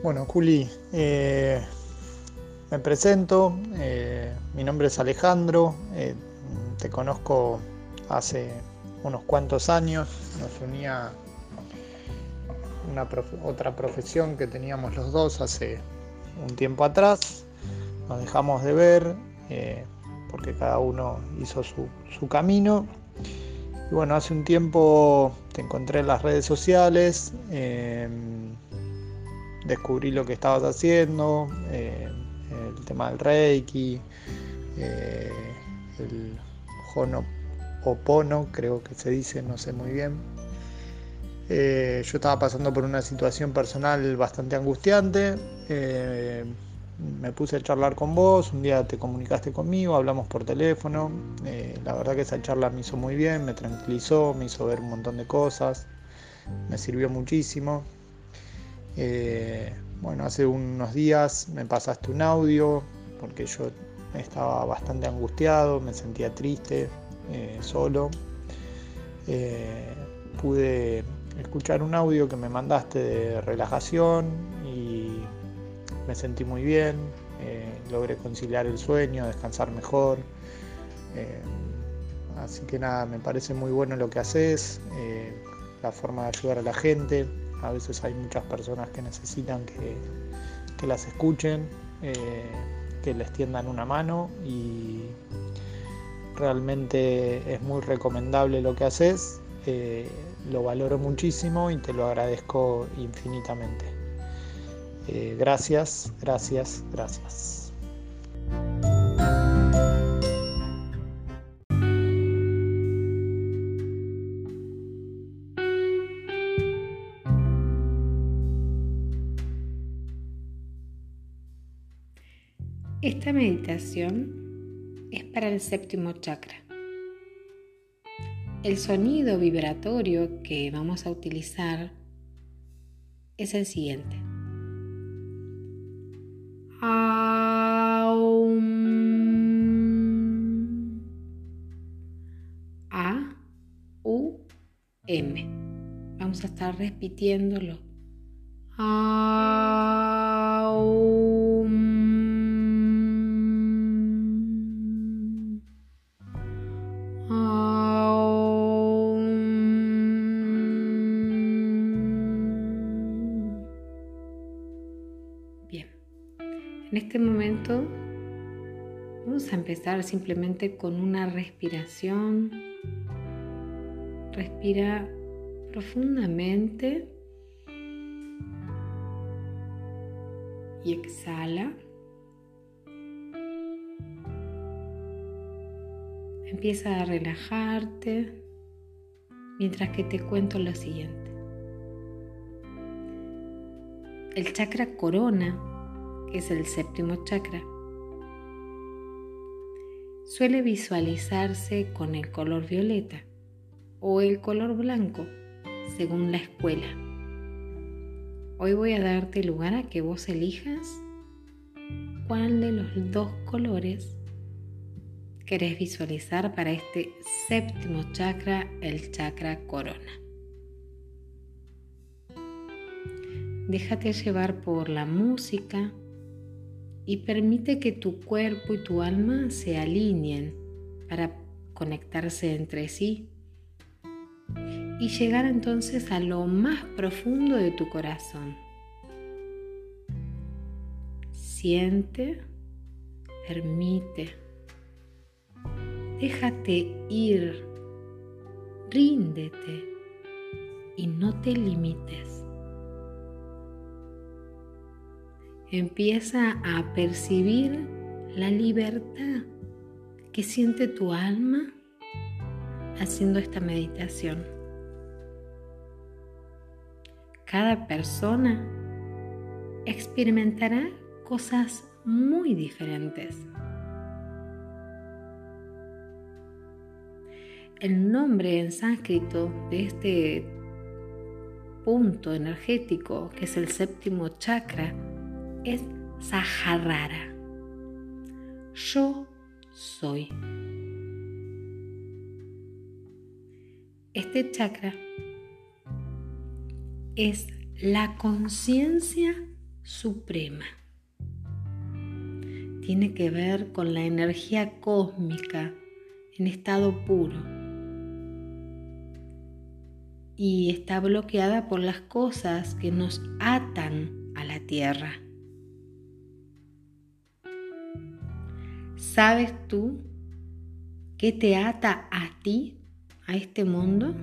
Bueno, Juli, eh, me presento, eh, mi nombre es Alejandro, eh, te conozco hace unos cuantos años, nos unía una otra profesión que teníamos los dos hace un tiempo atrás, nos dejamos de ver porque cada uno hizo su, su camino. Y bueno, hace un tiempo te encontré en las redes sociales, descubrí lo que estabas haciendo, eh, el tema del Reiki, eh, el Honopono, creo que se dice, no sé muy bien. Eh, yo estaba pasando por una situación personal bastante angustiante me puse a charlar con vos, un día te comunicaste conmigo, hablamos por teléfono, eh, la verdad que esa charla me hizo muy bien, me tranquilizó, me hizo ver un montón de cosas, me sirvió muchísimo. Eh, bueno, hace unos días me pasaste un audio porque yo estaba bastante angustiado, me sentía triste, eh, solo. pude escuchar un audio que me mandaste de relajación y me sentí muy bien, eh, logré conciliar el sueño, descansar mejor. Eh, así que nada, me parece muy bueno lo que haces, eh, la forma de ayudar a la gente. A veces hay muchas personas que necesitan que, que las escuchen, que les tiendan una mano y realmente es muy recomendable lo que haces. lo valoro muchísimo y te lo agradezco infinitamente. Eh, gracias, gracias, gracias. Esta meditación es para el séptimo chakra. El sonido vibratorio que vamos a utilizar es el siguiente. Vamos a estar repitiéndolo. Bien, simplemente con una respiración. Respira profundamente y exhala. Empieza a relajarte mientras que te cuento lo siguiente. El chakra corona, que es el séptimo chakra, suele visualizarse con el color violeta o el color blanco según la escuela. Hoy voy a darte lugar a que vos elijas cuál de los dos colores querés visualizar para este séptimo chakra, el chakra corona. Déjate llevar por la música y permite que tu cuerpo y tu alma se alineen para conectarse entre sí y llegar entonces a lo más profundo de tu corazón. Siente, permite, déjate ir, ríndete y no te limites. Empieza a percibir la libertad que siente tu alma haciendo esta meditación cada persona experimentará cosas muy diferentes. El nombre en sánscrito de este punto energético, que es el séptimo chakra, es Saharara. Yo soy. Este chakra es la conciencia suprema. Tiene que ver con la energía cósmica en estado puro y está bloqueada por las cosas que nos atan a la tierra. ¿Sabes tú qué te ata a ti, a este mundo?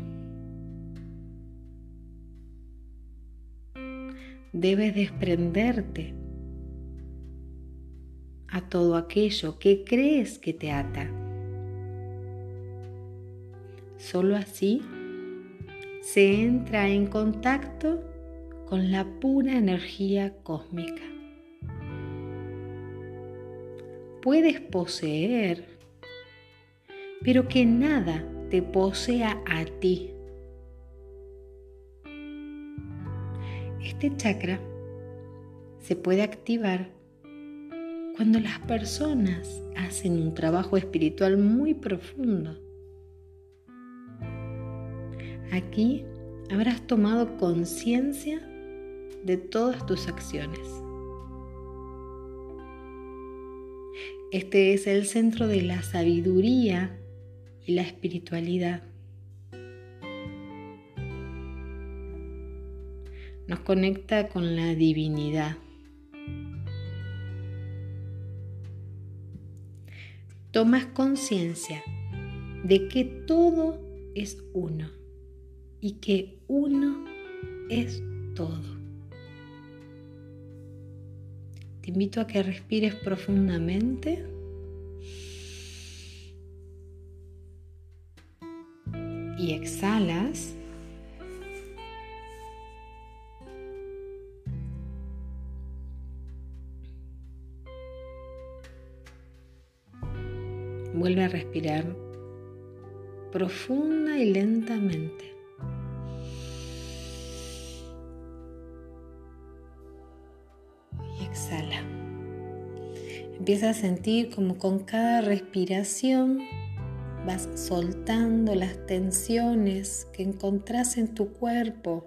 Debes desprenderte a todo aquello que crees que te ata. Solo así se entra en contacto con la pura energía cósmica. Puedes poseer, pero que nada te posea a ti. Este chakra se puede activar cuando las personas hacen un trabajo espiritual muy profundo Aquí habrás tomado conciencia de todas tus acciones. Este es el centro de la sabiduría y la espiritualidad. Nos conecta con la divinidad. Tomas conciencia de que todo es uno y que uno es todo. Te invito a que respires profundamente. Y exhalas. Vuelve a respirar profunda y lentamente. Empieza a sentir como con cada respiración vas soltando las tensiones que encontrás en tu cuerpo.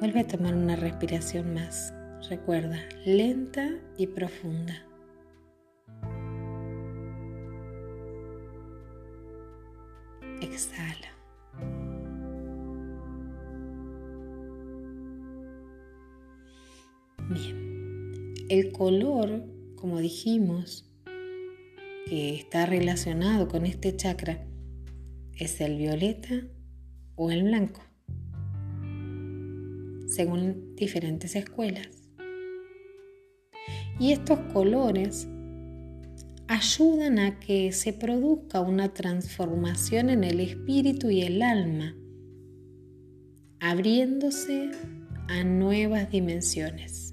Vuelve a tomar una respiración más. Recuerda, lenta y profunda. Bien, el color, como dijimos, que está relacionado con este chakra, es el violeta o el blanco, según diferentes escuelas. Y estos colores ayudan a que se produzca una transformación en el espíritu y el alma, abriéndose a nuevas dimensiones.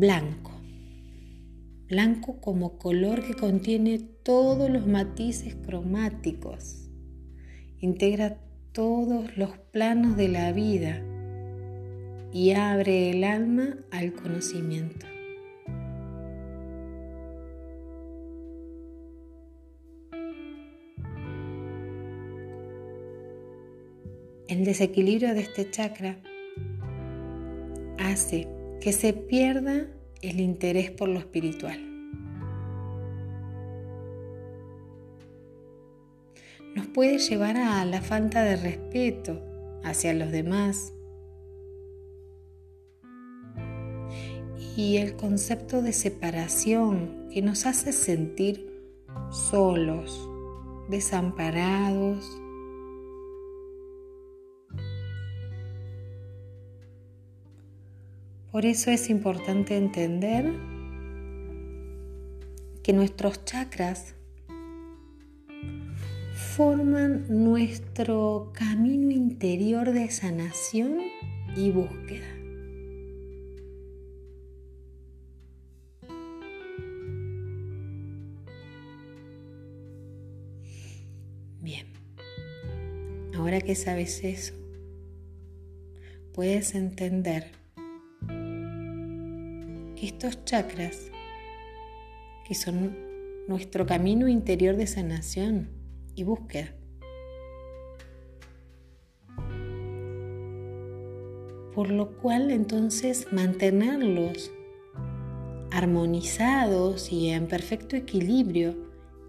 Blanco. Blanco como color que contiene todos los matices cromáticos. Integra todos los planos de la vida y abre el alma al conocimiento. El desequilibrio de este chakra hace que se pierda el interés por lo espiritual. Nos puede llevar a la falta de respeto hacia los demás y el concepto de separación que nos hace sentir solos, desamparados Por eso es importante entender que nuestros chakras forman nuestro camino interior de sanación y búsqueda. Bien, ahora que sabes eso, puedes entender estos chakras, que son nuestro camino interior de sanación y búsqueda. Por lo cual entonces mantenerlos armonizados y en perfecto equilibrio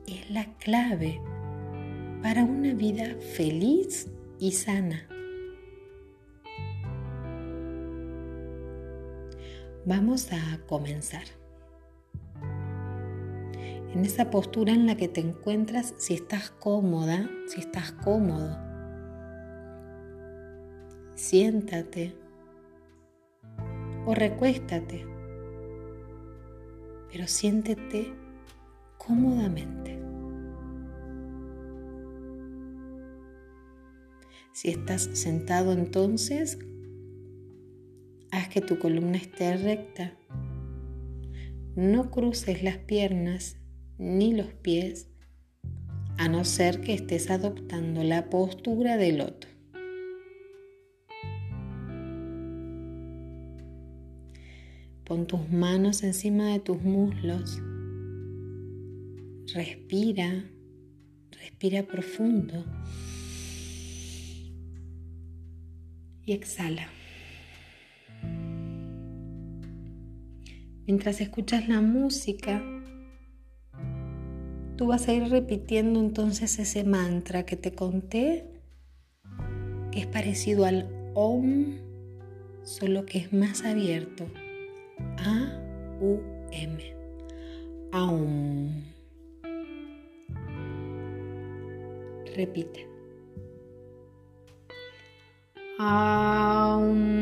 es la clave para una vida feliz y sana. Vamos a comenzar. En esa postura en la que te encuentras, si estás cómoda, si estás cómodo, siéntate o recuéstate, pero siéntete cómodamente. Si estás sentado entonces, que tu columna esté recta. No cruces las piernas ni los pies, a no ser que estés adoptando la postura del loto. Pon tus manos encima de tus muslos. Respira, respira profundo. Y exhala. Mientras escuchas la música, tú vas a ir repitiendo entonces ese mantra que te conté, que es parecido al OM, solo que es más abierto. A-U-M. Aum. Repite. Aum.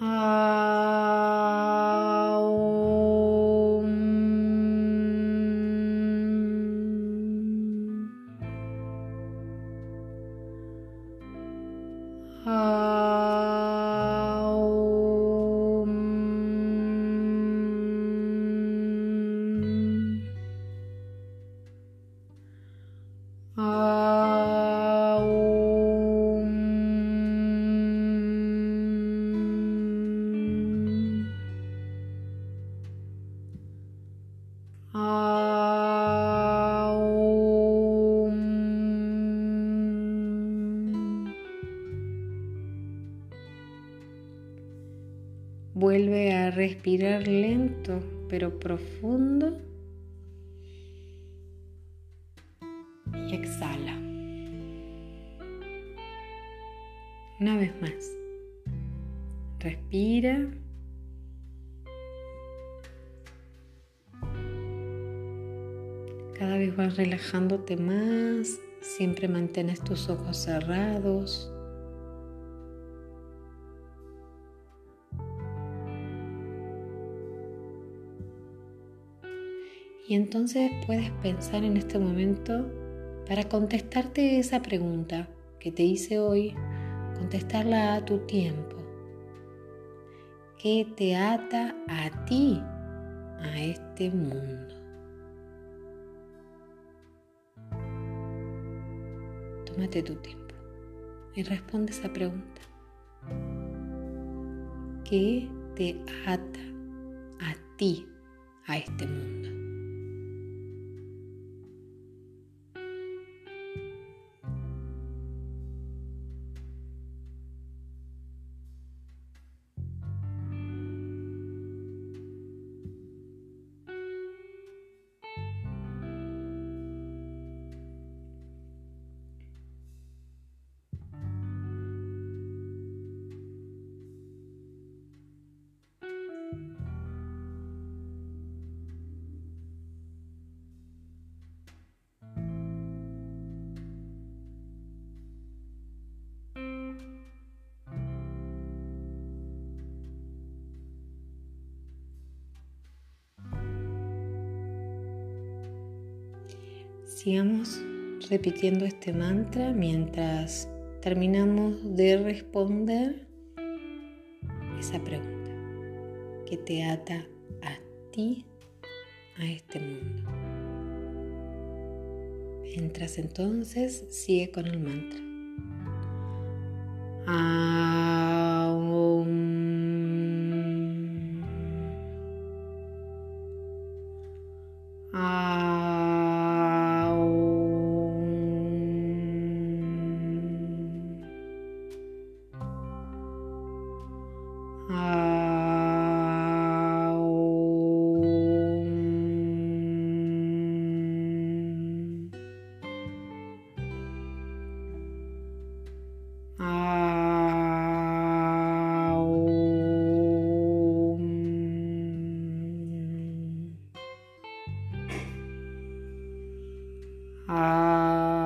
Ah. Vuelve a respirar lento pero profundo y exhala. Una vez más. Respira. Cada vez vas relajándote más. Siempre mantienes tus ojos cerrados. Y entonces puedes pensar en este momento para contestarte esa pregunta que te hice hoy, contestarla a tu tiempo. ¿Qué te ata a ti, a este mundo? Tómate tu tiempo y responde esa pregunta. ¿Qué te ata a ti, a este mundo? Sigamos repitiendo este mantra mientras terminamos de responder esa pregunta que te ata a ti, a este mundo. Mientras entonces sigue con el mantra. Ahora,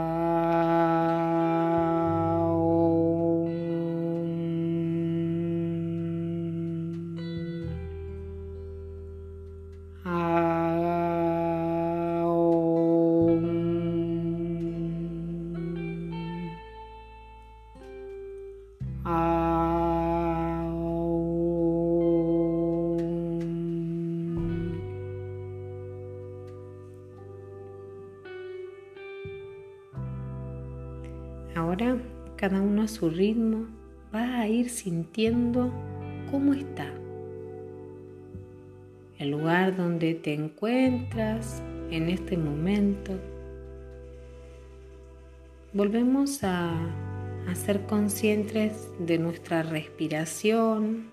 cada uno a su ritmo, va a ir sintiendo cómo está. El lugar donde te encuentras en este momento. Volvemos a, a ser conscientes de nuestra respiración.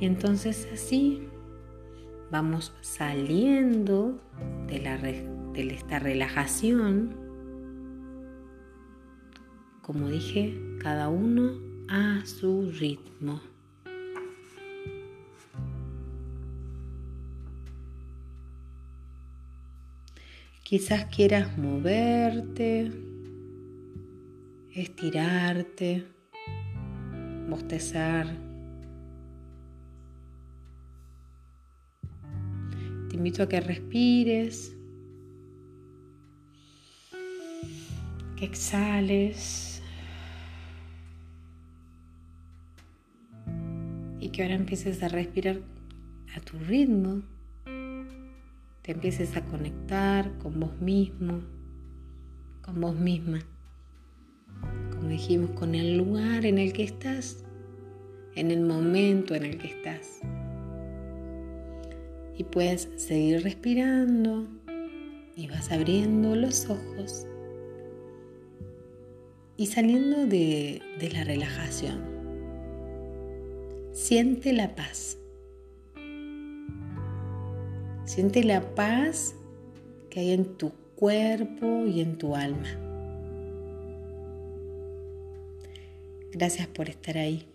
Y entonces así vamos saliendo de, la, de esta relajación. Como dije, cada uno a su ritmo. Quizás quieras moverte, estirarte, bostezar. Te invito a que respires, que exhales y que ahora empieces a respirar a tu ritmo. Te empieces a conectar con vos mismo, con vos misma. Como dijimos, con el lugar en el que estás, en el momento en el que estás y puedes seguir respirando y vas abriendo los ojos y saliendo de, de la relajación. Siente la paz. Siente la paz que hay en tu cuerpo y en tu alma. Gracias por estar ahí.